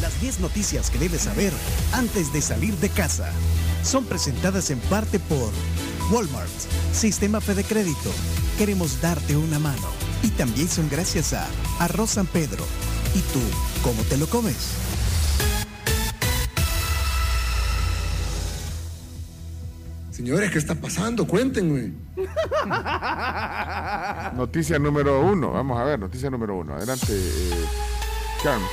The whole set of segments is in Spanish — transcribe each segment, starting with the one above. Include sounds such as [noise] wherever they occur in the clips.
Las 10 noticias que debes saber antes de salir de casa son presentadas en parte por Walmart, Sistema Fede Crédito. Queremos darte una mano. Y también son gracias a Arroz San Pedro. ¿Y tú, cómo te lo comes? Señores, ¿qué está pasando? Cuéntenme. Noticia número uno. Vamos a ver, noticia número uno. Adelante, eh, Carmen.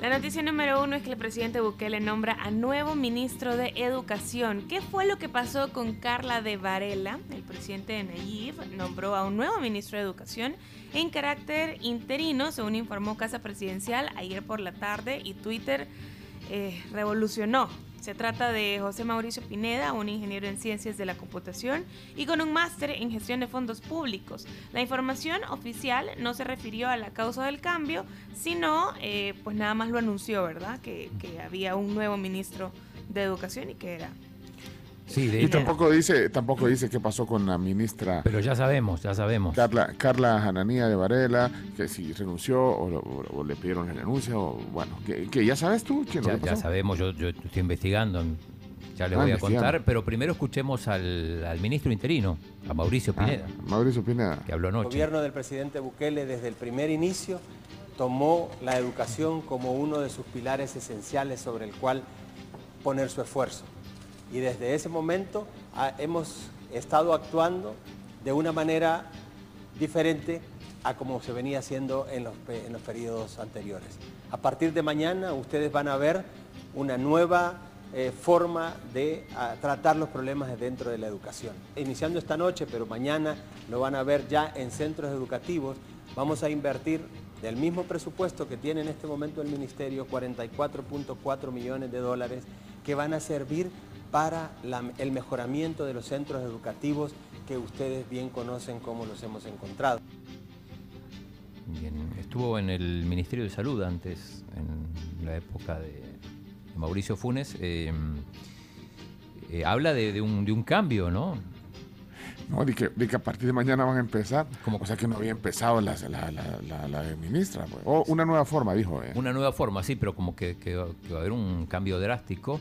La noticia número uno es que el presidente Bukele nombra a nuevo ministro de Educación. ¿Qué fue lo que pasó con Carla de Varela? El presidente Nayib nombró a un nuevo ministro de Educación en carácter interino, según informó Casa Presidencial ayer por la tarde y Twitter eh, revolucionó se trata de José Mauricio Pineda, un ingeniero en ciencias de la computación y con un máster en gestión de fondos públicos. La información oficial no se refirió a la causa del cambio, sino eh, pues nada más lo anunció, ¿verdad? Que, que había un nuevo ministro de educación y que era y tampoco dice, tampoco dice qué pasó con la ministra. Pero ya sabemos, ya sabemos. Carla, Carla Jananía de Varela, que si renunció o, le pidieron la renuncia, o bueno, que, ya sabes tú. ya, sabemos, yo, estoy investigando, ya le ah, voy a contar, pero primero escuchemos al, ministro interino, a Mauricio ah, Pineda. Mauricio Pineda. Que habló anoche. El gobierno del presidente Bukele desde el primer inicio tomó la educación como uno de sus pilares esenciales sobre el cual poner su esfuerzo y desde ese momento ah, hemos estado actuando de una manera diferente a como se venía haciendo en los, en periodos anteriores. A partir de mañana ustedes van a ver una nueva eh, forma de ah, tratar los problemas dentro de la educación. Iniciando esta noche, pero mañana lo van a ver ya en centros educativos, vamos a invertir del mismo presupuesto que tiene en este momento el Ministerio, 44.4 millones de dólares, que van a servir para el mejoramiento de los centros educativos que ustedes bien conocen cómo los hemos encontrado. Estuvo en el Ministerio de Salud antes, en la época de Mauricio Funes. Eh, eh, habla de, un, cambio, ¿no? No, de que, a partir de mañana van a empezar. Como, o sea que no había empezado la, la, ministra. Pues. O una nueva forma, dijo. Eh. Una nueva forma, sí, pero como que, que va a haber un cambio drástico.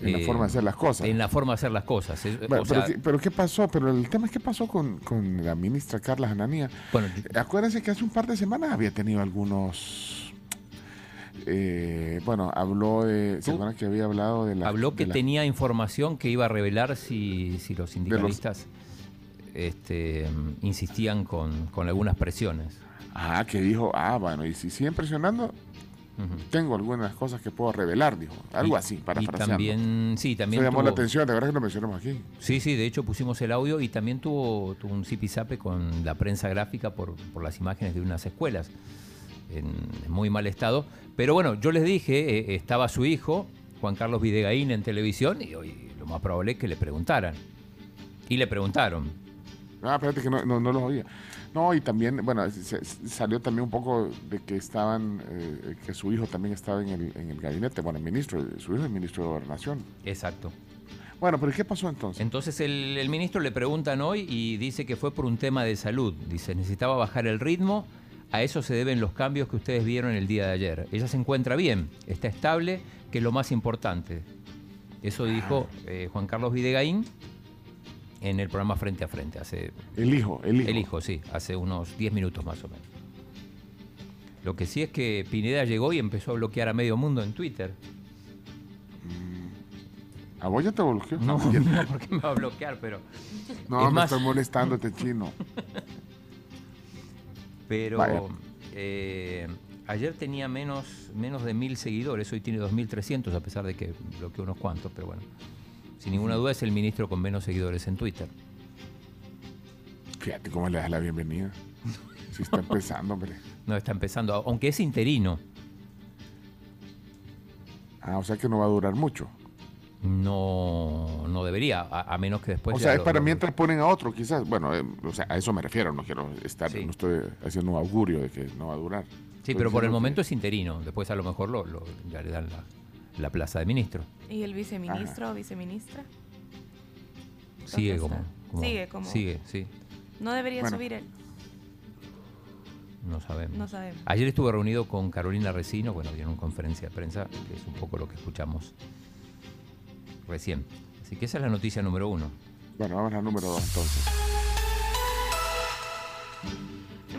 En la forma de hacer las cosas. En la forma de hacer las cosas. pero, ¿qué pasó? Pero el tema es qué pasó con, la ministra Carla Ananía. Bueno, Acuérdense que hace un par de semanas había tenido algunos... Eh, bueno, habló de... ¿Se acuerdan que había hablado de la... Habló que tenía información que iba a revelar si, si los sindicalistas Este, insistían con, con algunas presiones. Ah, que dijo, ah, bueno, y si siguen presionando, tengo algunas cosas que puedo revelar, dijo. Algo así, para y también, sí, también. Se llamó la atención, de verdad que lo mencionamos aquí. Sí, sí, de hecho pusimos el audio y también tuvo, tuvo un zipizape con la prensa gráfica por, por las imágenes de unas escuelas en, muy mal estado. Pero bueno, yo les dije, eh, estaba su hijo, Juan Carlos Videgaín, en televisión y hoy lo más probable es que le preguntaran. Y le preguntaron. Ah, espérate que no, no, no los oía. No, y también, bueno, salió también un poco de que estaban, eh, que su hijo también estaba en el, en el gabinete, bueno, el ministro, su hijo es el ministro de Gobernación. Exacto. Bueno, pero ¿qué pasó entonces? Entonces el, el, ministro le preguntan hoy y dice que fue por un tema de salud. Dice, necesitaba bajar el ritmo, a eso se deben los cambios que ustedes vieron el día de ayer. Ella se encuentra bien, está estable, que es lo más importante. Eso dijo eh, Juan Carlos Videgaín, en el programa Frente a Frente. Hace, el hijo, el hijo. El hijo, sí, hace unos 10 minutos más o menos. Lo que sí es que Pineda llegó y empezó a bloquear a medio mundo en Twitter. ¿A vos ya te bloqueó? No, [laughs] no, porque me va a bloquear, pero... No, me estoy molestando este chino. Pero eh, ayer tenía menos, menos de mil seguidores, hoy tiene 2.300 a pesar de que bloqueó unos cuantos, pero bueno sin ninguna duda es el ministro con menos seguidores en Twitter. Fíjate cómo le das la bienvenida. Si está [laughs] empezando, hombre. No, está empezando, aunque es interino. Ah, o sea que no va a durar mucho. No, no debería, a, menos que después. O sea, es para mientras ponen a otro, quizás. Bueno, eh, o sea, a eso me refiero, no quiero estar, no estoy haciendo un augurio de que no va a durar. Sí, pero por el momento es interino. Después a lo mejor lo, ya le dan la, la plaza de ministro. ¿Y el viceministro o viceministra? Sigue como, Sigue como. Sigue, sí. ¿No debería subir él? No sabemos. No sabemos. Ayer estuve reunido con Carolina Resino, bueno, dieron conferencia de prensa, que es un poco lo que escuchamos recién. Así que esa es la noticia número uno. Bueno, vamos a la número dos entonces.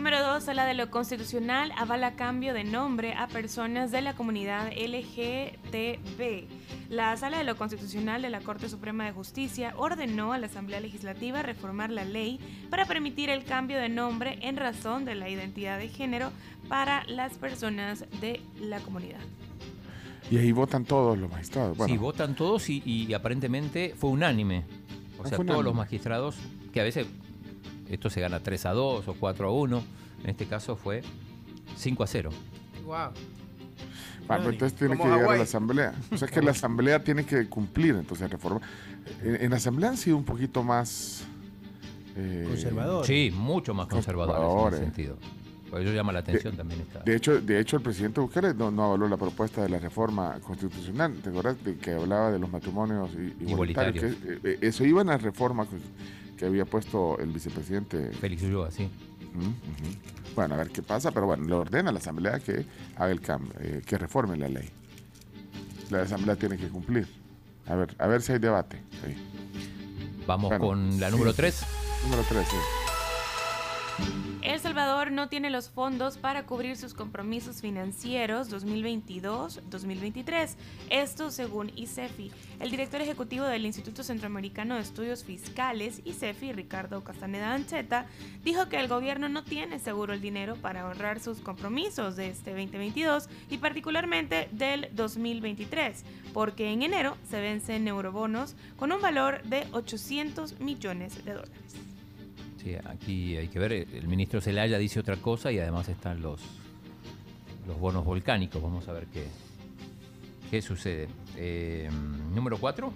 Número 2, Sala de lo Constitucional avala cambio de nombre a personas de la comunidad LGTB. La Sala de lo Constitucional de la Corte Suprema de Justicia ordenó a la Asamblea Legislativa reformar la ley para permitir el cambio de nombre en razón de la identidad de género para las personas de la comunidad. Y ahí votan todos los magistrados. Sí, votan todos y, aparentemente fue unánime. O ah, sea, todos los magistrados, que a veces esto se gana 3 a 2 o 4 a 1, en este caso fue 5 a 0. Wow. Ah, entonces tiene que llegar a la asamblea. O sea, que la [laughs] asamblea tiene que cumplir entonces reforma. En, la asamblea han sido un poquito más... Eh, conservadores. Sí, mucho más conservadores, en ese sentido. Por eso llama la atención también esta. De hecho, de hecho el presidente Bukele no, no, avaló la propuesta de la reforma constitucional. ¿Te acuerdas de que hablaba de los matrimonios igualitarios? Eh, eh, eso iba en la reforma que había puesto el vicepresidente. Félix Ulloa, sí. Bueno, a ver qué pasa, pero bueno, le ordena a la Asamblea que haga el cambio, eh, que reforme la ley. La Asamblea tiene que cumplir. A ver, a ver si hay debate. Vamos con la número 3. Número 3, sí. El Salvador no tiene los fondos para cubrir sus compromisos financieros 2022-2023. Esto según ICEFI. El director ejecutivo del Instituto Centroamericano de Estudios Fiscales, ICEFI, Ricardo Castaneda Ancheta, dijo que el gobierno no tiene seguro el dinero para honrar sus compromisos de este 2022 y particularmente del 2023, porque en enero se vencen eurobonos con un valor de 800 millones de dólares aquí hay que ver, el ministro Zelaya dice otra cosa y además están los, los bonos volcánicos. Vamos a ver qué, qué sucede. Eh, número 4.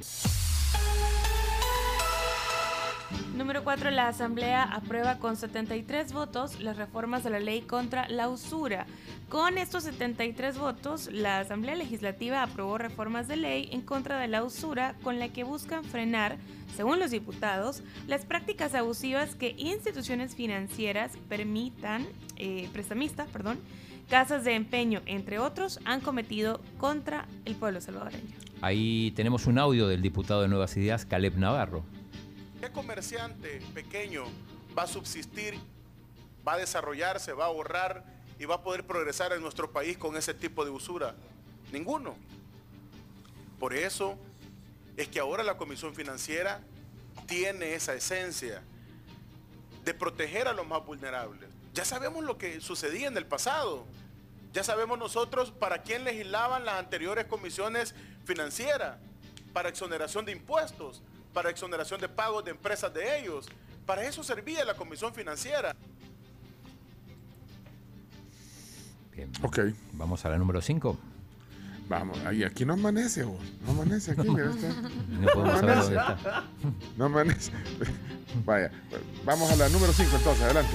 Número 4. La Asamblea aprueba con 73 votos las reformas de la ley contra la usura. Con estos 73 votos, la Asamblea Legislativa aprobó reformas de ley en contra de la usura con la que buscan frenar, según los diputados, las prácticas abusivas que instituciones financieras permitan, eh, prestamistas, perdón, casas de empeño, entre otros, han cometido contra el pueblo salvadoreño. Ahí tenemos un audio del diputado de Nuevas Ideas, Caleb Navarro. ¿Qué comerciante pequeño va a subsistir, va a desarrollarse, va a ahorrar y va a poder progresar en nuestro país con ese tipo de usura? Ninguno. Por eso es que ahora la Comisión Financiera tiene esa esencia de proteger a los más vulnerables. Ya sabemos lo que sucedía en el pasado. Ya sabemos nosotros para quién legislaban las anteriores comisiones financieras, para exoneración de impuestos, para exoneración de pagos de empresas de ellos. Para eso servía la comisión financiera. Bien. Ok. Vamos a la número 5. Vamos, ahí, aquí no amanece, vos. No amanece aquí, mira está. No podemos saber dónde está. No amanece. [laughs] Vaya, vamos a la número 5 entonces, adelante.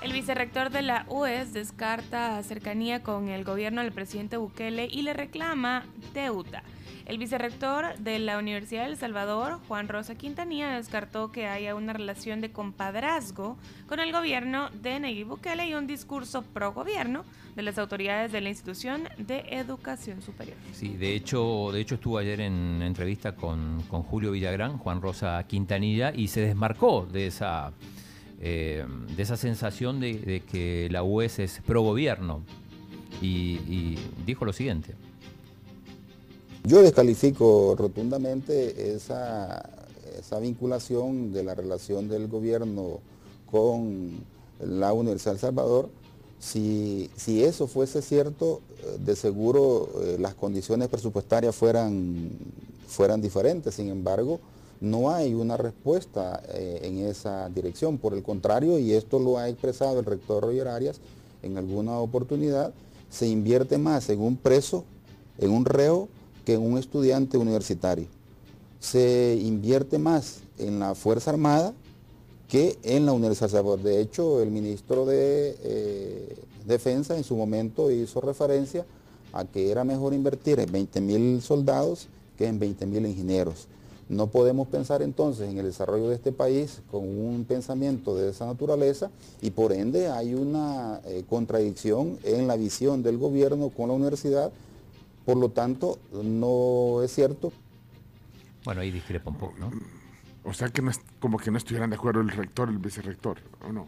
El vicerrector de la UES descarta cercanía con el gobierno del presidente Bukele y le reclama deuda. El vicerrector de la Universidad de El Salvador, Juan Rosa Quintanilla, descartó que haya una relación de compadrazgo con el gobierno de Nayib Bukele y un discurso pro gobierno de las autoridades de la institución de educación superior. Sí, de hecho, de hecho estuvo ayer en entrevista con, Julio Villagrán, Juan Rosa Quintanilla, y se desmarcó de esa, eh, de esa sensación de, que la UES es pro gobierno y dijo lo siguiente. Yo descalifico rotundamente esa, vinculación de la relación del gobierno con la Universidad de Salvador. Si, eso fuese cierto, eh, de seguro eh, las condiciones presupuestarias fueran, fueran diferentes. Sin embargo, no hay una respuesta eh, en esa dirección. Por el contrario, y esto lo ha expresado el rector Roger Arias en alguna oportunidad, se invierte más en un preso, en un reo, que en un estudiante universitario. Se invierte más en la Fuerza Armada que en la Universidad Salvador. De hecho, el ministro de eh, Defensa en su momento hizo referencia a que era mejor invertir en 20 mil soldados que en 20 mil ingenieros. No podemos pensar entonces en el desarrollo de este país con un pensamiento de esa naturaleza y por ende hay una eh, contradicción en la visión del gobierno con la universidad. Por lo tanto, no es cierto. Bueno, ahí discrepa un poco, ¿no? O sea que no es como que no estuvieran de acuerdo el rector, el vicerrector, ¿o no?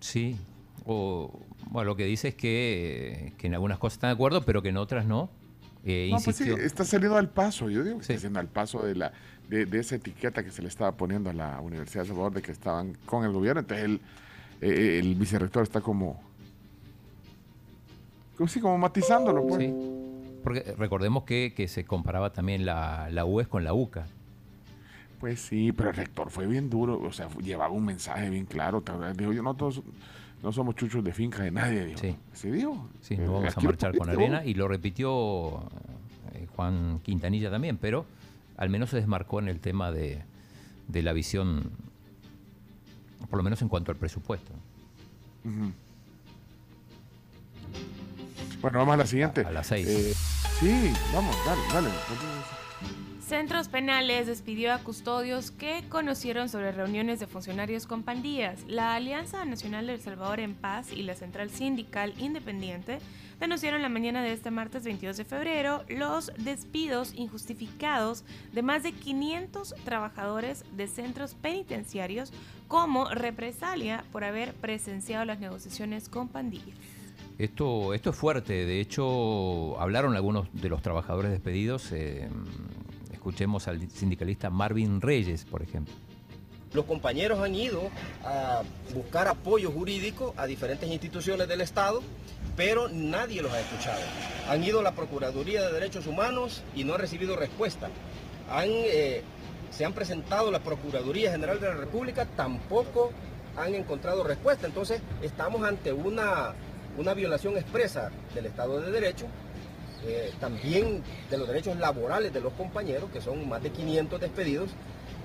Sí, o bueno, lo que dice es que, que en algunas cosas están de acuerdo, pero que en otras no. Eh, no, pues sí, está saliendo al paso, yo digo que está saliendo al paso de, la, de, esa etiqueta que se le estaba poniendo a la Universidad de Salvador de que estaban con el gobierno. Entonces el, eh, el vicerrector está como, como, sí, como matizándolo. Pues. Sí, porque recordemos que, que se comparaba también la, la UES con la UCA. Pues sí, pero el rector fue bien duro, o sea, llevaba un mensaje bien claro. Dijo, yo no todos no somos chuchos de finca de nadie. Dijo. Sí. ¿Se dijo? Sí, no vamos a marchar con arena y lo repitió eh, Juan Quintanilla también, pero al menos se desmarcó en el tema de, la visión, por lo menos en cuanto al presupuesto. Bueno, vamos a la siguiente. A, las seis. Eh, sí, vamos, dale, dale. Centros Penales despidió a custodios que conocieron sobre reuniones de funcionarios con pandillas. La Alianza Nacional del Salvador en Paz y la Central Sindical Independiente denunciaron la mañana de este martes 22 de febrero los despidos injustificados de más de 500 trabajadores de centros penitenciarios como represalia por haber presenciado las negociaciones con pandillas. Esto, esto es fuerte, de hecho hablaron algunos de los trabajadores despedidos. Eh, Escuchemos al sindicalista Marvin Reyes, por ejemplo. Los compañeros han ido a buscar apoyo jurídico a diferentes instituciones del Estado, pero nadie los ha escuchado. Han ido a la Procuraduría de Derechos Humanos y no han recibido respuesta. Eh, se han presentado a la Procuraduría General de la República, tampoco han encontrado respuesta. Entonces estamos ante una, una violación expresa del Estado de Derecho eh, también de los derechos laborales de los compañeros, que son más de 500 despedidos,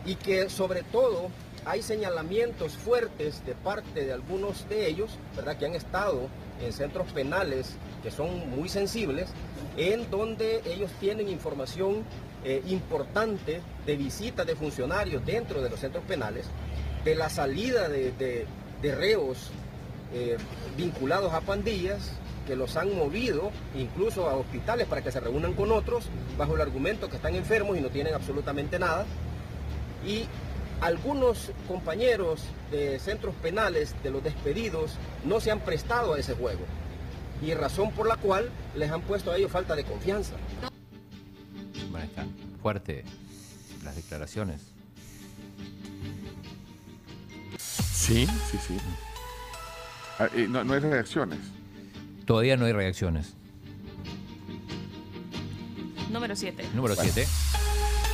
y que sobre todo hay señalamientos fuertes de parte de algunos de ellos, ¿verdad? que han estado en centros penales que son muy sensibles, en donde ellos tienen información eh, importante de visitas de funcionarios dentro de los centros penales, de la salida de, reos eh, vinculados a pandillas, que los han movido incluso a hospitales para que se reúnan con otros bajo el argumento que están enfermos y no tienen absolutamente nada. Y algunos compañeros de centros penales de los despedidos no se han prestado a ese juego y razón por la cual les han puesto a ellos falta de confianza. Bueno, están fuertes las declaraciones. Sí, sí, sí. Ah, no, no hay reacciones. Todavía no hay reacciones. Número 7. Número 7.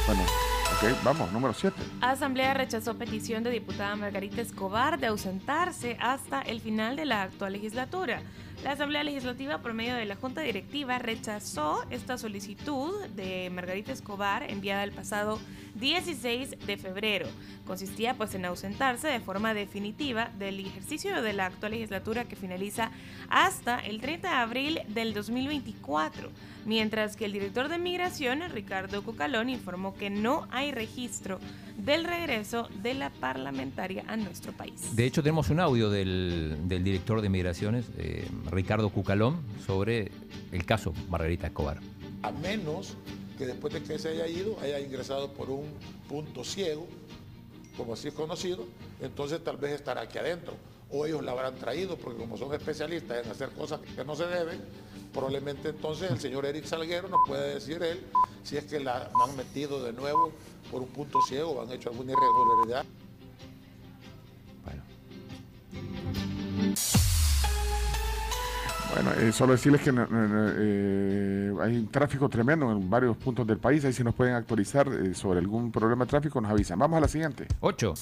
Bueno. ok, vamos, número 7. Asamblea rechazó petición de diputada Margarita Escobar de ausentarse hasta el final de la actual legislatura. La Asamblea Legislativa, por medio de la Junta Directiva, rechazó esta solicitud de Margarita Escobar enviada el pasado 16 de febrero. Consistía pues en ausentarse de forma definitiva del ejercicio de la actual legislatura que finaliza hasta el 30 de abril del 2024, mientras que el director de Migración, Ricardo Cucalón, informó que no hay registro del regreso de la parlamentaria a nuestro país. De hecho, tenemos un audio del, director de Migraciones, eh, Ricardo Cucalón, sobre el caso Margarita Escobar. A menos que después de que se haya ido, haya ingresado por un punto ciego, como así es conocido, entonces tal vez estará aquí adentro. O ellos la habrán traído, porque como son especialistas en hacer cosas que no se deben, probablemente entonces el señor Eric Salguero nos puede decir él si es que la han metido de nuevo por un punto ciego o han hecho alguna irregularidad. Bueno, eh, solo decirles que eh, hay un tráfico tremendo en varios puntos del país. Ahí si nos pueden actualizar eh, sobre algún problema de tráfico, nos avisan. Vamos a la siguiente. 8.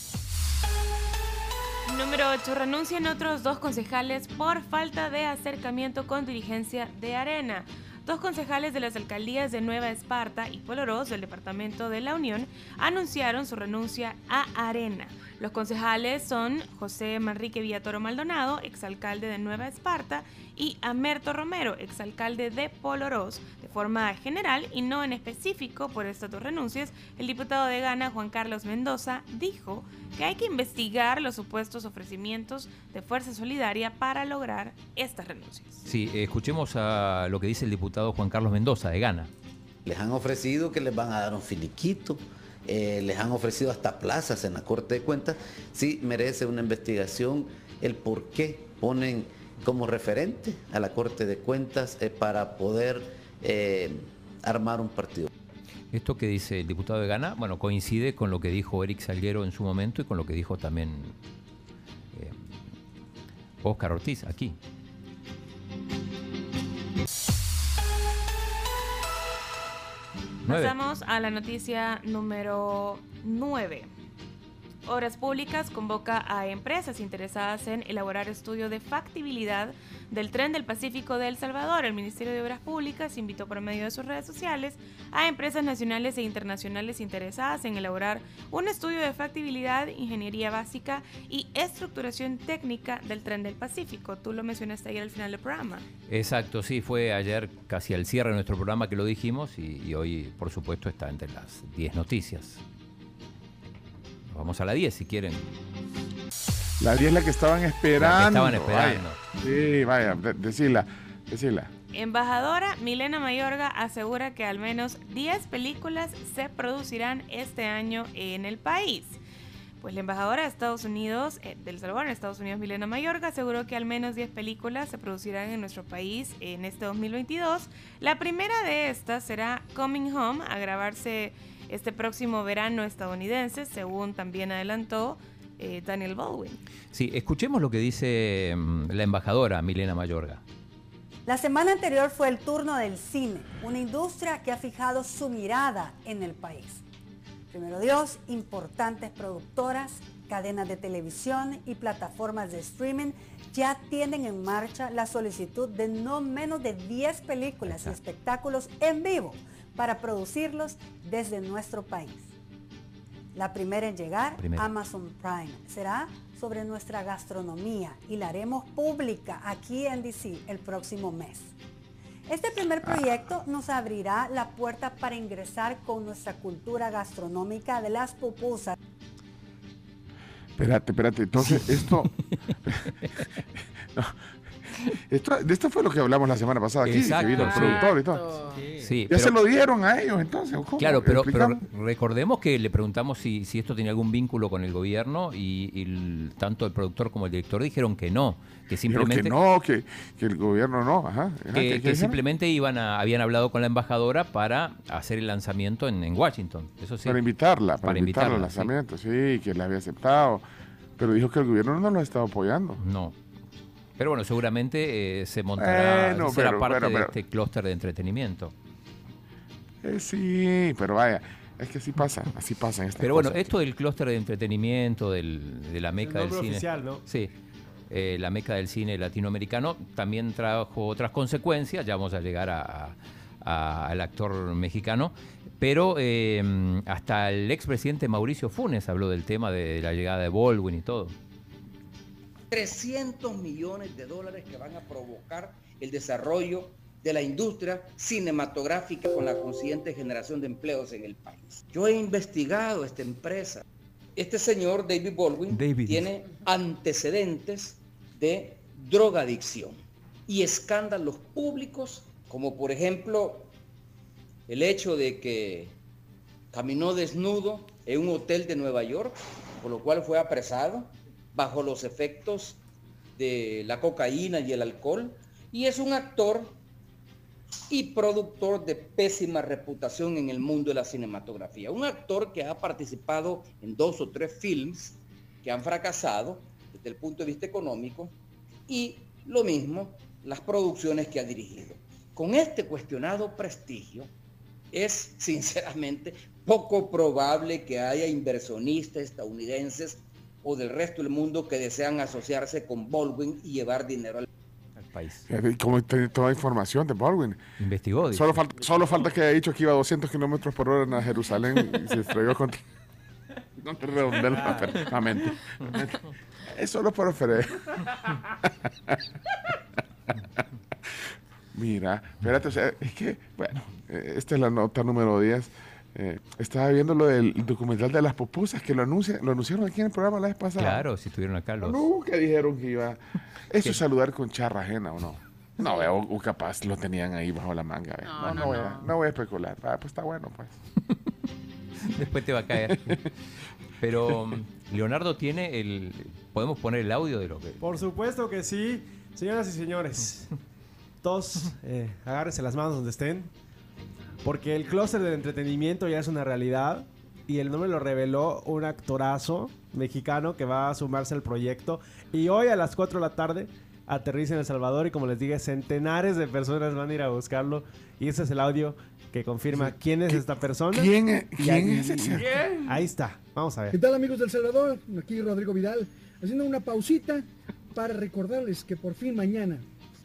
Número 8. Renuncian otros dos concejales por falta de acercamiento con dirigencia de Arena. Dos concejales de las alcaldías de Nueva Esparta y Polorós del Departamento de la Unión anunciaron su renuncia a Arena. Los concejales son José Manrique Villatoro Maldonado, exalcalde de Nueva Esparta, y Amerto Romero, exalcalde de Polorós. De forma general y no en específico por estas dos renuncias, el diputado de Gana, Juan Carlos Mendoza, dijo que hay que investigar los supuestos ofrecimientos de Fuerza Solidaria para lograr estas renuncias. Sí, escuchemos a lo que dice el diputado Juan Carlos Mendoza de Gana. Les han ofrecido que les van a dar un finiquito, eh, les han ofrecido hasta plazas en la Corte de Cuentas. Sí, merece una investigación el por qué ponen como referente a la Corte de Cuentas eh, para poder eh, armar un partido. Esto que dice el diputado de Gana, bueno, coincide con lo que dijo Eric Salguero en su momento y con lo que dijo también Oscar Ortiz aquí. Pasamos a la noticia número 9. Obras Públicas convoca a empresas interesadas en elaborar estudio de factibilidad del tren del Pacífico de El Salvador. El Ministerio de Obras Públicas invitó por medio de sus redes sociales a empresas nacionales e internacionales interesadas en elaborar un estudio de factibilidad, ingeniería básica y estructuración técnica del tren del Pacífico. Tú lo mencionaste ayer al final del programa. Exacto, sí, fue ayer casi al cierre de nuestro programa que lo dijimos y, y hoy, por supuesto, está entre las 10 noticias. Vamos a la 10 si quieren. La 10 es la que estaban esperando. La que estaban esperando. Sí, vaya, decila, decila. Embajadora Milena Mayorga asegura que al menos 10 películas se producirán este año en el país. Pues la embajadora de Estados Unidos, eh, del Salvador en Estados Unidos, Milena Mayorga, aseguró que al menos 10 películas se producirán en nuestro país en este 2022. La primera de estas será Coming Home, a grabarse este próximo verano estadounidense, según también adelantó eh, Daniel Baldwin. Sí, escuchemos lo que dice mm, la embajadora Milena Mayorga. La semana anterior fue el turno del cine, una industria que ha fijado su mirada en el país. Primero Dios, importantes productoras, cadenas de televisión y plataformas de streaming ya tienen en marcha la solicitud de no menos de 10 películas y espectáculos en vivo para producirlos desde nuestro país. La primera en llegar, Amazon Prime, será sobre nuestra gastronomía y la haremos pública aquí en DC el próximo mes. Este primer ah. proyecto nos abrirá la puerta para ingresar con nuestra cultura gastronómica de las pupusas. Espérate, espérate, entonces esto... [laughs] [laughs] Esto, de esto fue lo que hablamos la semana pasada aquí, que vino el productor y todo. ya se lo dieron a ellos entonces. Claro, pero, recordemos que le preguntamos si, si, esto tenía algún vínculo con el gobierno y, tanto el productor como el director dijeron que no, que simplemente... que no, que, el gobierno no, ajá. que, simplemente iban a, habían hablado con la embajadora para hacer el lanzamiento en, Washington, eso sí. Para invitarla, para, invitarla, al lanzamiento, sí. que la había aceptado, pero dijo que el gobierno no lo estaba apoyando. No. Pero bueno, seguramente eh, se montará, será parte de este clúster de entretenimiento. Eh, sí, pero vaya, es que así pasa, así pasa. pero bueno, esto del clúster de entretenimiento, del, de la meca del cine. Oficial, ¿no? Sí. Eh, la meca del cine latinoamericano también trajo otras consecuencias, ya vamos a llegar al actor mexicano, pero hasta el expresidente Mauricio Funes habló del tema de la llegada de Baldwin y todo. 300 millones de dólares que van a provocar el desarrollo de la industria cinematográfica con la consiguiente generación de empleos en el país. Yo he investigado esta empresa. Este señor, David Baldwin, tiene antecedentes de drogadicción y escándalos públicos, como por ejemplo el hecho de que caminó desnudo en un hotel de Nueva York, por lo cual fue apresado bajo los efectos de la cocaína y el alcohol y es un actor y productor de pésima reputación en el mundo de la cinematografía. Un actor que ha participado en dos o tres films que han fracasado desde el punto de vista económico y lo mismo las producciones que ha dirigido. Con este cuestionado prestigio es sinceramente poco probable que haya inversionistas estadounidenses o del resto del mundo que desean asociarse con Baldwin y llevar dinero al país. Como tiene toda información de Baldwin. Investigó. Solo falta, solo falta que haya dicho que iba a 200 kilómetros por hora en Jerusalén y se estrelló contra... [laughs] no te redondelo ah. perfectamente. Es solo por ofrecer. [laughs] Mira, espérate, o sea, es que, bueno, eh, esta es la nota número 10. Eh, estaba viendo lo del documental de las pupusas que lo, anuncia, lo anunciaron aquí en el programa la vez pasada. Claro, si estuvieron acá los. Nunca dijeron que iba. Eso es saludar con charra ajena o no. No, veo, o, capaz lo tenían ahí bajo la manga. No, no, voy, A, no voy a especular. Ah, pues está bueno, pues. [laughs] Después te va a caer. [laughs] Pero mm, Leonardo tiene el. ¿Podemos poner el audio de lo que.? Por supuesto que sí. Señoras y señores, [laughs] todos eh, agárrense las manos donde estén. Porque el clúster del entretenimiento ya es una realidad. Y el nombre lo reveló un actorazo mexicano que va a sumarse al proyecto. Y hoy a las 4 de la tarde aterriza en El Salvador. Y como les dije, centenares de personas van a ir a buscarlo. Y ese es el audio que confirma quién es esta persona. ¿Quién, es, ¿quién es Ahí está. Vamos a ver. ¿Qué tal amigos del Salvador? Aquí Rodrigo Vidal. Haciendo una pausita para recordarles que por fin mañana,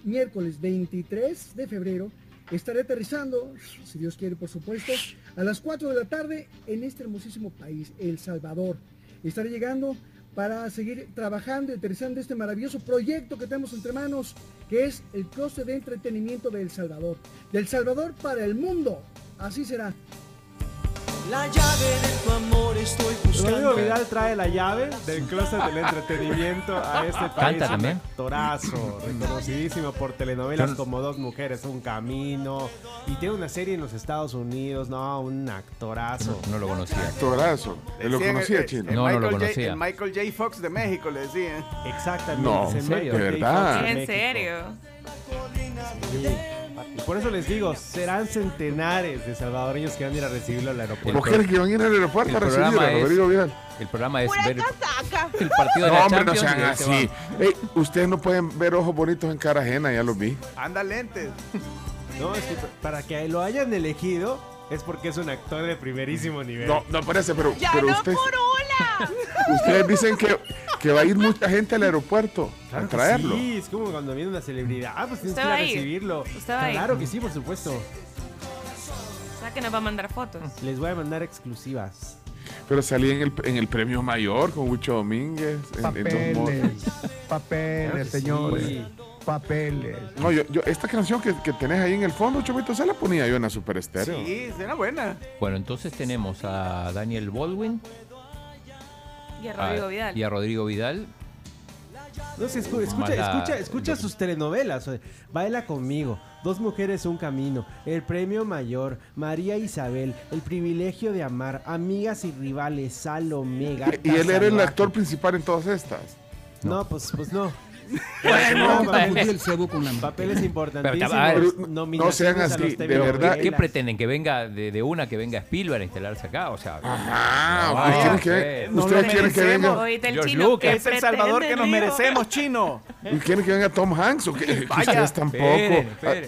miércoles 23 de febrero, Estaré aterrizando, si Dios quiere por supuesto, a las 4 de la tarde en este hermosísimo país, El Salvador. Estaré llegando para seguir trabajando y aterrizando este maravilloso proyecto que tenemos entre manos, que es el closet de entretenimiento de El Salvador. Del Salvador para el mundo. Así será. La llave de tu amor estoy buscando. Rodrigo Vidal trae la llave del closet del entretenimiento a este país. Canta también. Actorazo, reconocidísimo por telenovelas como Dos Mujeres, Un Camino. Y tiene una serie en los Estados Unidos, no, un actorazo. No, lo conocía. Actorazo. Él lo conocía, chino. no, no lo conocía. Michael J. Fox de México, le decían. Exactamente. No, ¿en serio? ¿De verdad? ¿En serio? Y por eso les digo, serán centenares de salvadoreños que van a ir a recibirlo al aeropuerto. Mujeres que van a ir al aeropuerto a recibirlo, Rodrigo Vidal. El programa es ver el partido de no, la hombre, no sean así. ustedes no pueden ver ojos bonitos en cara ajena, ya los vi. Anda lentes. No, es que para que lo hayan elegido es porque es un actor de primerísimo nivel. No, no parece, pero, ¡Ya pero no usted, por hola! [laughs] ustedes dicen que que va a ir mucha gente al aeropuerto a traerlo. Sí, es como cuando viene una celebridad. Ah, pues tienes que ir a recibirlo. claro que sí, por supuesto. O sea que nos va a mandar fotos. Les voy a mandar exclusivas. Pero salí en el, en el premio mayor con Huicho Domínguez. Papeles, papeles, señores. Papeles. No, yo, yo, esta canción que, que tenés ahí en el fondo, Chovito, se la ponía yo en la Super Estéreo. Sí, era buena. Bueno, entonces tenemos a Daniel Baldwin, y a Rodrigo ah, Vidal. Y a Rodrigo Vidal. No escucha, escucha, escucha, sus telenovelas. Baila conmigo. Dos mujeres, un camino. El premio mayor. María Isabel. El privilegio de amar. Amigas y rivales. Salomé. Y, y él era el actor principal en todas estas. no pues, pues no. Bueno, el cebo con la papeles importantísimos. no sean así, de verdad. ¿Qué pretenden? ¿Que venga de, una que venga Spielberg a instalarse acá? O sea, ustedes quieren que, ustedes quieren que venga George Lucas. Es el Salvador que nos merecemos, chino. ¿Y quieren que venga Tom Hanks? ¿O que, ustedes tampoco.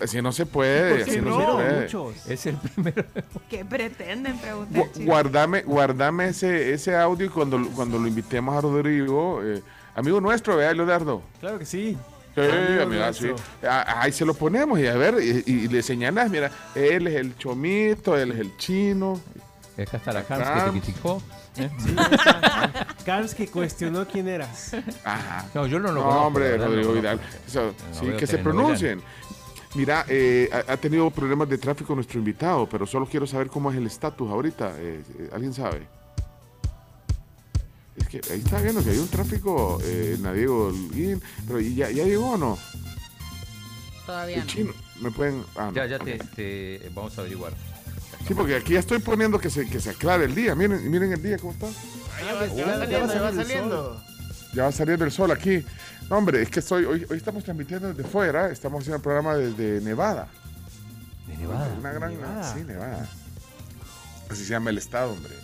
Así ah, no se puede. Así no, se puede. Es el primero. ¿Qué pretenden? Pregunté. Guardame, guardame ese, ese audio cuando, cuando lo invitemos a Rodrigo. Eh, Amigo nuestro, vea, Leonardo. Claro que sí. Sí, amiga, sí. Ahí se lo ponemos y a ver, y, le señalas, mira, él es el chomito, él es el chino. Es que hasta la Hans que te criticó. ¿eh? Sí, que cuestionó quién eras. Ajá. No, yo no lo no, conozco. hombre, Rodrigo Vidal. sí, que se pronuncien. Mira, eh, ha, tenido problemas de tráfico nuestro invitado, pero solo quiero saber cómo es el estatus ahorita. Eh, ¿Alguien sabe? Es que ahí está viendo que hay un tráfico eh, en la Diego pero ¿ya, ¿ya llegó o no? Todavía no. Chino, me pueden... Ah, ya, ya te, vamos a averiguar. Sí, porque aquí ya estoy poniendo que se, que se aclare el día. Miren, miren el día cómo está. ya, va, saliendo, ya va saliendo. Ya va saliendo el sol aquí. No, hombre, es que estoy, hoy, hoy estamos transmitiendo desde fuera. Estamos haciendo el programa desde Nevada. ¿De Nevada? Una gran... Nevada. Sí, Nevada. Así se llama el estado, hombre.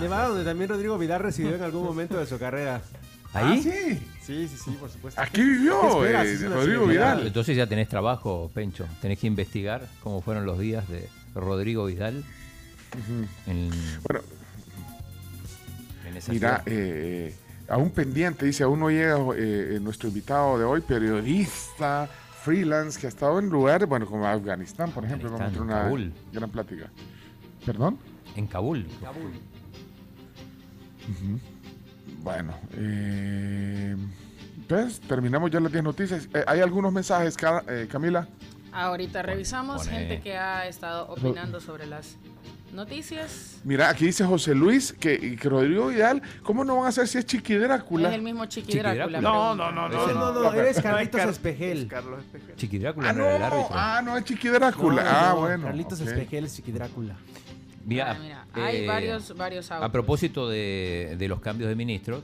Nevada, donde también Rodrigo Vidal residió en algún momento de su carrera. ¿Ahí? Ah, sí. Sí, sí, sí, por supuesto. Aquí vivió eh, Rodrigo Vidal. Entonces ya tenés trabajo, Pencho. Tenés que investigar cómo fueron los días de Rodrigo Vidal. bueno, mira, eh, aún pendiente, dice, aún no llega eh, nuestro invitado de hoy, periodista, freelance, que ha estado en lugares, bueno, como Afganistán, por ejemplo, vamos a una gran plática. ¿Perdón? En Kabul. Kabul. Bueno, eh, pues terminamos ya las 10 noticias. Eh, ¿Hay algunos mensajes, eh, Camila? Ahorita revisamos gente que ha estado opinando sobre las noticias. Mira, aquí dice José Luis que, que Rodrigo Vidal, ¿cómo no van a hacer si es Chiqui Drácula? Es el mismo Chiqui, Drácula. No, no, no, no, no, no, eres Carlitos Espejel. Chiqui Drácula ah, no, el árbitro. Ah, no, es Chiqui Drácula. ah, bueno. Carlitos Espejel es Chiqui Drácula. Mira, ah, mira hay eh, varios, varios A propósito de, de los cambios de ministros,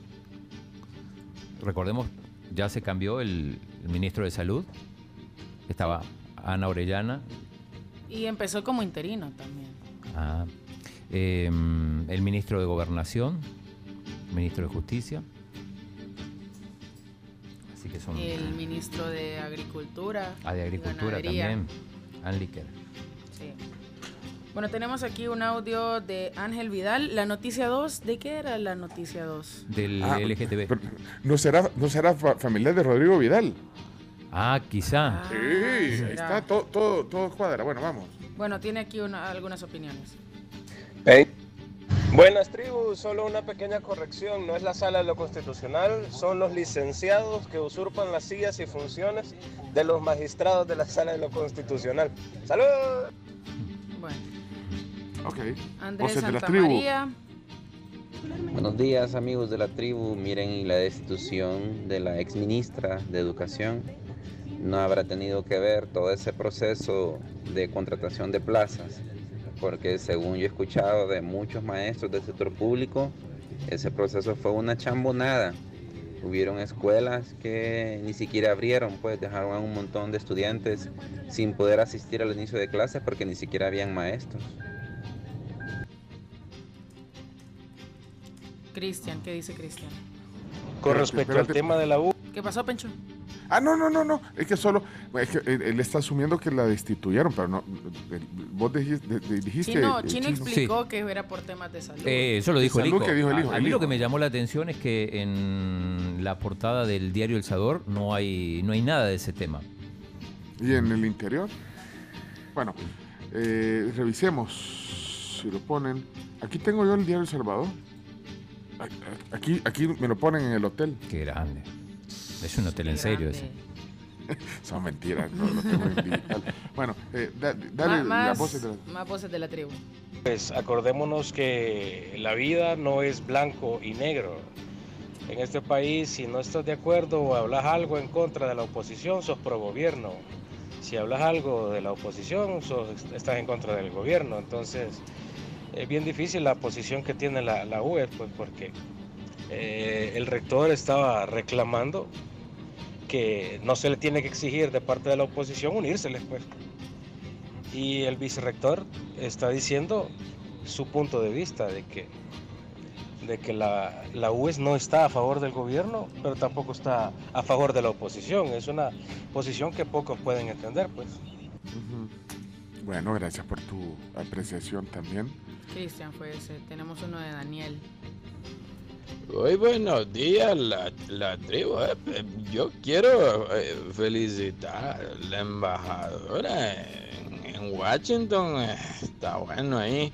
recordemos, ya se cambió el, el ministro de Salud. Estaba Ana Orellana. Y empezó como interino también. Ah, em, el ministro de Gobernación, ministro de Justicia. Así que son. El ministro de Agricultura. Ah, de Agricultura también. Anliker. Sí. Bueno, tenemos aquí un audio de Ángel Vidal. La noticia 2, ¿de qué era la noticia 2? Del ah, LGTB. ¿No será, ¿No será familiar de Rodrigo Vidal? Ah, quizá. sí, ahí está, todo, todo, todo cuadra. Bueno, vamos. Bueno, tiene aquí algunas opiniones. Buenas tribus, solo una pequeña corrección, no es la sala de lo constitucional, son los licenciados que usurpan las sillas y funciones de los magistrados de la sala de lo constitucional. ¡Salud! Bueno. Ok. Andrés Santa María. Buenos días amigos de la tribu, miren la destitución de la ex ministra de Educación no habrá tenido que ver todo ese proceso de contratación de plazas, porque según yo he escuchado de muchos maestros del sector público, ese proceso fue una chambonada. Hubieron escuelas que ni siquiera abrieron, pues dejaron a un montón de estudiantes sin poder asistir al inicio de clases porque ni siquiera habían maestros. Cristian, ¿qué dice Cristian? Con respecto al tema de la U. ¿Qué pasó, Pencho? Ah, no, no, no, no. Es que solo. Es que él, está asumiendo que la destituyeron, pero no. Vos dijiste. dijiste Chino, Chino, explicó que era por temas de salud. Eh, eso lo dijo el hijo. a, mí lo que me llamó la atención es que en la portada del diario El Sador no hay, no hay nada de ese tema. ¿Y en el interior? Bueno, eh, revisemos si lo ponen. Aquí tengo yo el diario El Salvador. [laughs] Aquí, aquí me lo ponen en el hotel. Qué grande. Es un hotel en serio ese. [laughs] Son mentiras, no lo tengo en Bueno, eh, dale más, voces de la... más voces de la tribu. Pues acordémonos que la vida no es blanco y negro. En este país, si no estás de acuerdo o hablas algo en contra de la oposición, sos pro gobierno. Si hablas algo de la oposición, sos, estás en contra del gobierno. Entonces, es bien difícil la posición que tiene la, la UE, pues porque eh, el rector estaba reclamando que no se le tiene que exigir de parte de la oposición unírseles, pues. Y el vicerrector está diciendo su punto de vista de que, de que la, la UES no está a favor del gobierno, pero tampoco está a favor de la oposición. Es una posición que pocos pueden entender, pues. Bueno, gracias por tu apreciación también. Cristian fue ese. Tenemos uno de Daniel. Hoy buenos días, la, la tribu. Eh, yo quiero eh, felicitar a la embajadora en, Washington. Eh, está bueno ahí.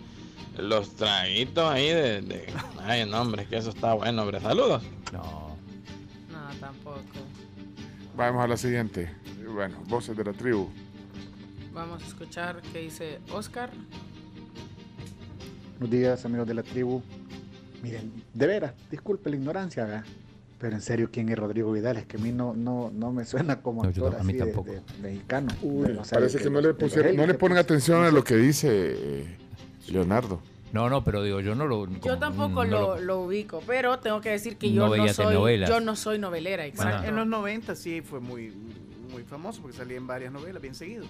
Los traguitos ahí de, Ay, no, hombre, que eso está bueno, hombre. Saludos. No. No, tampoco. Vamos a la siguiente. Bueno, voces de la tribu. Vamos a escuchar qué dice Oscar. Buenos días, amigos de la tribu. Miren, de veras, disculpe la ignorancia, pero en serio, ¿quién es Rodrigo Vidal? Es que a mí no, no, no me suena como actor así de, mexicano. parece que no le, no le ponen atención a lo que dice eh, Leonardo. No, no, pero digo, yo no lo. yo tampoco lo, lo, ubico, pero tengo que decir que yo no, soy, yo no soy novelera. Exacto. en los 90 sí fue muy, muy famoso porque salía en varias novelas bien seguido.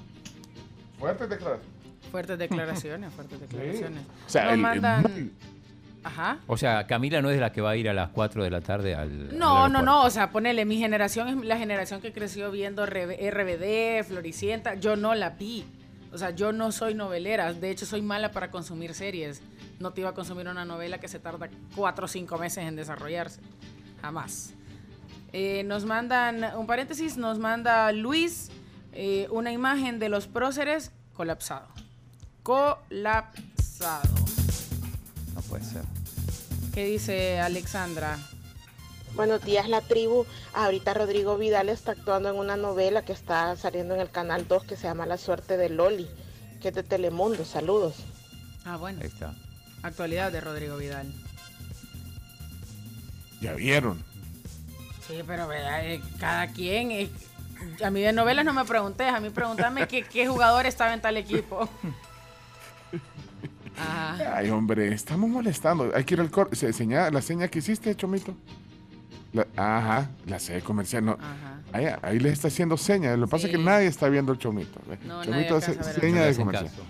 Fuertes declaraciones. Fuertes declaraciones, fuertes [laughs] declaraciones. O sea, el, mandan... Ajá. O sea, Camila no es la que va a ir a las 4 de la tarde al. No, no, no. O sea, ponele, mi generación es la generación que creció viendo RBD, Floricienta. Yo no la vi. O sea, yo no soy novelera. De hecho, soy mala para consumir series. No te iba a consumir una novela que se tarda 4 o 5 meses en desarrollarse. Jamás. Eh, nos mandan, un paréntesis, nos manda Luis eh, una imagen de los próceres colapsado. Colapsado. No puede ser. ¿Qué dice Alexandra? Buenos días, la tribu. Ahorita Rodrigo Vidal está actuando en una novela que está saliendo en el canal 2 que se llama La suerte de Loli, que es de Telemundo. Saludos. Ah, bueno. Ahí está. Actualidad de Rodrigo Vidal. Ya vieron. Sí, pero eh, cada quien. eh, a mí de novelas no me pregunté, a mí pregúntame qué, qué jugador estaba en tal equipo. [laughs] Ajá. Ay, hombre, estamos molestando. Hay que ir al corte. Se- seña- la seña que hiciste, Chomito. La- ajá, la sede comercial. No. Ahí, ahí les está haciendo señas. Lo que pasa es que nadie está viendo el Chomito. No, nadie chomito hace seña No de comercial. caso.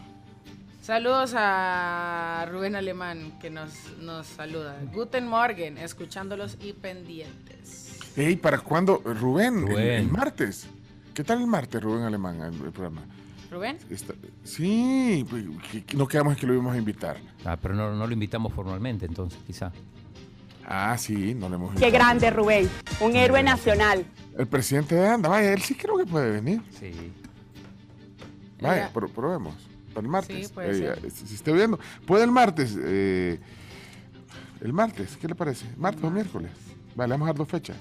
Saludos a Rubén Alemán que nos, nos saluda. Guten Morgen, escuchándolos y pendientes. Ey, ¿para cuándo? Rubén, el- martes. ¿Qué tal el martes, Rubén Alemán, el, el programa? ¿Rubén? Está- sí, pues, no quedamos en que lo íbamos a invitar. Ah, pero no, no lo invitamos formalmente, entonces, quizá. Ah, sí, no le hemos Qué invitado. grande, Rubén. Un héroe nacional. El presidente de ANDA, vaya, él sí creo que puede venir. Sí. Vaya, probemos. Para el martes. Sí, puede Eh, ser. si si esté viendo. Puede el martes. eh, el martes, ¿qué le parece? ¿Martes o miércoles? Vale, vamos a dar dos fechas.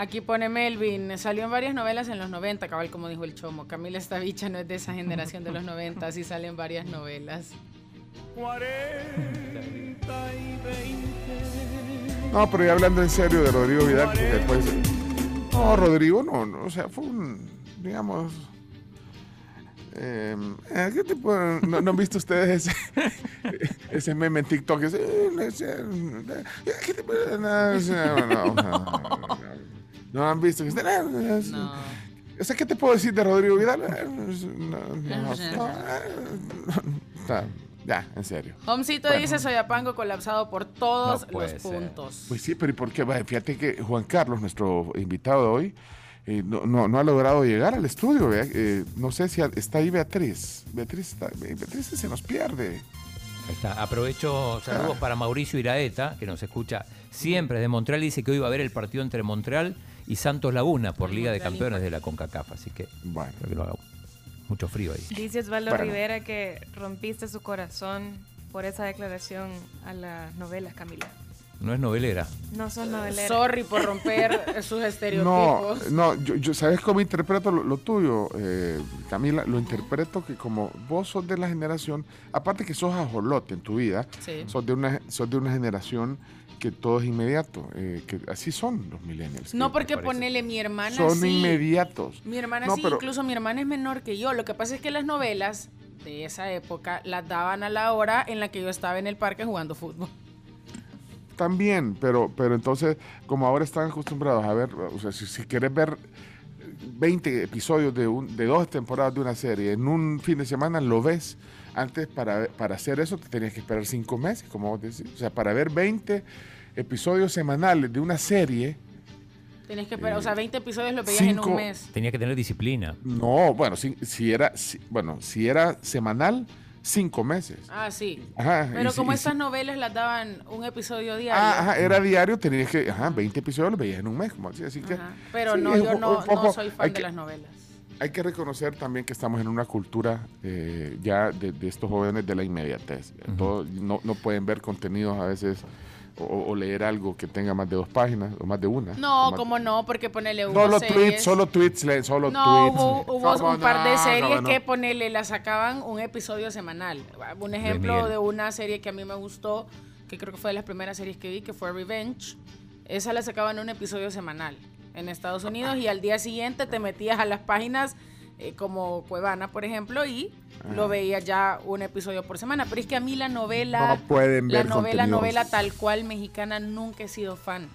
Aquí pone Melvin, salió en varias novelas en los 90, cabal como dijo el Chomo. Camila Estavicha no es de esa generación de los 90, así salen varias novelas. No, pero ya hablando en serio de Rodrigo Vidal, que después. No, Rodrigo, no, no, o sea, fue un, digamos. eh, eh, ¿Qué tipo? ¿No, no han visto ustedes ese, meme en TikTok? Eh, eh, ¿Qué tipo no, no, no, han visto. que No. O sea, ¿qué te puedo decir de Rodrigo Vidal? No, no, no, no, está- ya, en serio. Homcito Bueno. dice Soyapango colapsado por todos los ser. puntos. Pues sí, pero ¿y por qué? Fíjate que Juan Carlos, nuestro invitado de hoy, eh, no, no- no ha logrado llegar al estudio. eh, no sé si está ahí Beatriz. Beatriz, está- Beatriz se nos pierde. Ahí está. Aprovecho saludos para Mauricio Iraeta, que nos escucha siempre de Montreal. Dice que hoy va a haber el partido entre Montreal y Santos Laguna por Liga de Campeones de la CONCACAF. Así que bueno. creo que lo haga mucho frío ahí. Dice Osvaldo Bueno. Rivera que rompiste su corazón por esa declaración a las novelas, Camila. No es novelera. No son noveleras. Sorry por romper [laughs] sus No, estereotipos. no, yo, yo- ¿sabes cómo interpreto lo, lo tuyo, eh, Camila? Lo interpreto que como vos sos de la generación, aparte que sos ajolote en tu vida, Sí. sos, de una, sos de una generación que todo es inmediato, eh, que así son los millennials. No que porque ponele mi hermana Son sí. inmediatos. Mi hermana No, sí, pero- incluso mi hermana es menor que yo. Lo que pasa es que las novelas de esa época las daban a la hora en la que yo estaba en el parque jugando fútbol. También, pero, pero entonces, como ahora están acostumbrados a ver, o sea, si, si quieres ver 20 episodios de, un, de dos temporadas de una serie en un fin de semana, lo ves. Antes, para, para hacer eso, te tenías que esperar cinco meses, como vos decís. O sea, para ver 20 episodios semanales de una serie, Tienes que esperar, o sea, 20 episodios los veías en cinco- un mes. Tenía que tener disciplina. no, bueno, si, si era, si- bueno, si era semanal, cinco meses. Ah, sí. Ajá, Pero como y estas novelas las daban un episodio diario. Ah, ajá, era diario, tenías que, ajá, 20 episodios los veías en un mes, como así, así que... Ajá. Pero sí, no, es yo no, soy fan de que- las novelas. Hay que reconocer también que estamos en una cultura eh, ya de, de estos jóvenes de la inmediatez. Todo- no, no pueden ver contenidos a veces o, o leer algo que tenga más de dos páginas o más de una. No, o más- como no, porque ponele hubo Solo series. tweets, solo tweets, solo No, tweets. hubo, hubo ¿Cómo un par de series ¿Cómo no? que ponele, la sacaban un episodio semanal. Un ejemplo de una serie que a mí me gustó, que creo que fue de las primeras series que vi, que fue Revenge. Esa la sacaban un episodio semanal en Estados Unidos y al día siguiente te metías a las páginas eh, como Cuevana, por ejemplo, y lo veías ya un episodio por semana. Pero es que a mí la novela, No pueden la ver novela, contenidos. novela tal cual mexicana nunca he sido fan.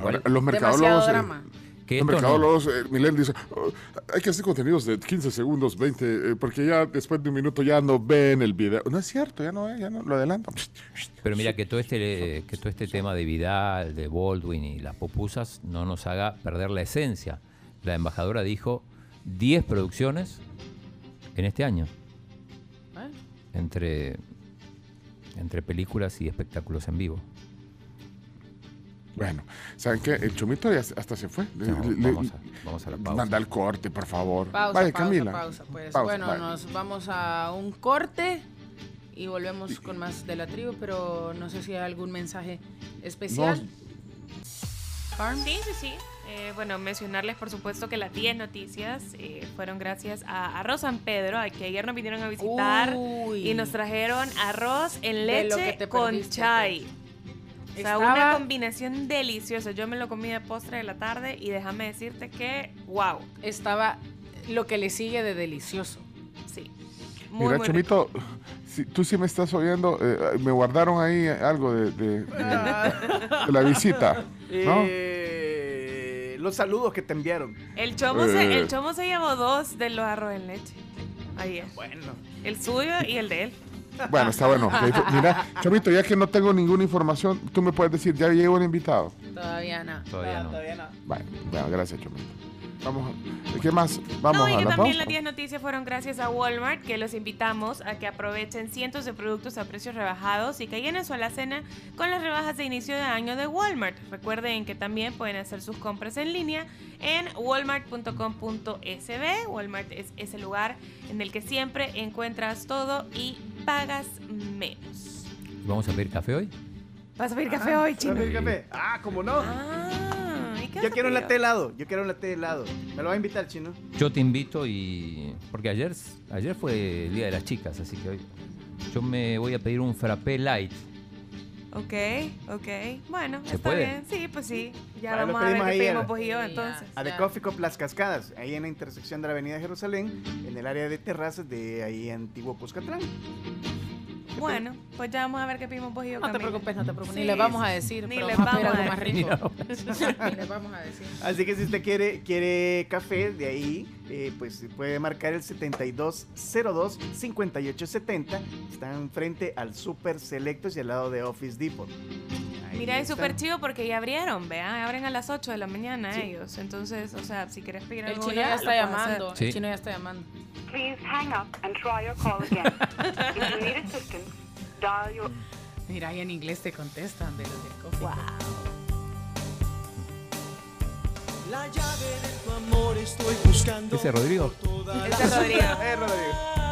Ahora, los mercadólogos. Eh, drama. Que los mercadólogos, eh, Milen dice, "Oh, hay que hacer contenidos de 15 segundos, 20, eh, porque ya después de un minuto ya no ven el video. No es cierto, ya no, eh, ya no lo adelantan. Pero mira que todo este que todo este tema de Vidal, de Baldwin y las popusas no nos haga perder la esencia. La embajadora dijo 10 producciones en este año ¿Eh? Entre entre películas y espectáculos en vivo. Bueno, ¿saben qué? El chomito ya hasta se fue. Le- No, le- vamos, a, vamos a la pausa. Manda el corte, por favor. Pausa, Vaya, pausa, Camila. pausa, pues. Pausa, bueno, vaya. nos vamos a un corte y volvemos con más de la tribu, pero no sé si hay algún mensaje especial. Sí, sí, sí. Eh, bueno, mencionarles por supuesto que las 10 noticias eh, fueron gracias a Arroz San Pedro, a que ayer nos vinieron a visitar y nos trajeron arroz en leche con chai. O sea, una combinación deliciosa. Yo me lo comí de postre de la tarde y déjame decirte que, wow. Estaba lo que le sigue de delicioso. Sí. Mira, Chomito, si, tú sí me estás oyendo, eh, me guardaron ahí algo de, la visita, ¿no? Eh, los saludos que te enviaron. El chomo, se, el eh. chomo se llevó dos de los arroz en leche. Ahí es. Bueno. El suyo y el de él. Bueno, está bueno. [laughs] Mira, Chomito, ya que no tengo ninguna información, tú me puedes decir, ¿ya llegó el invitado? Todavía no. Todavía no. Todavía no. Bueno, gracias, Chomito. Vamos, ¿qué más? Vamos no, y que también las 10 noticias fueron gracias a Walmart, que los invitamos a que aprovechen cientos de productos a precios rebajados y que llenen su alacena con las rebajas de inicio de año de Walmart. Recuerden que también pueden hacer sus compras en línea en walmart.com.sb. Walmart es ese lugar en el que siempre encuentras todo y pagas menos. ¿Vamos a pedir café hoy? ¿Vas a pedir café hoy, chino? ¿Vas a pedir café? Ah, ¿cómo no? Ah. Yo quiero un latte helado. Yo quiero un latte helado. ¿Me lo va a invitar, chino? Yo te invito y. Porque ayer, ayer fue el día de las chicas, así que hoy. Yo me voy a pedir un frappé light. Ok, ok. Bueno, ¿Se está puede? bien. Sí, pues sí. Ya vamos a ver qué pedimos y yo entonces. A The Coffee Cup Las Cascadas, ahí en la intersección de la Avenida Jerusalén, en el área de terrazas de ahí Antiguo Cuscatlán. Bueno, pues ya vamos a ver qué y yo. No te preocupes, no te preocupes. ni le vamos a decir. Ni le vamos a, rico. [laughs] ni le vamos a decir. Así que si usted quiere, quiere café de ahí, eh, pues puede marcar el 7202-5870. Están frente al Super Selectos y al lado de Office Depot. Mira, es súper chido porque ya abrieron, vean, abren a las 8 de la mañana ellos. Entonces, o sea, si quieres pedir el algo chino ya, está llamando. El chino ya está llamando. Please hang up and try your call again. If you need assistance, dial your... Mira, ahí en inglés te contestan de los del coffee. Wow. La llave de tu amor estoy buscando. ¿Ese es Rodrigo? Ese es Rodrigo. Es [laughs] Rodrigo.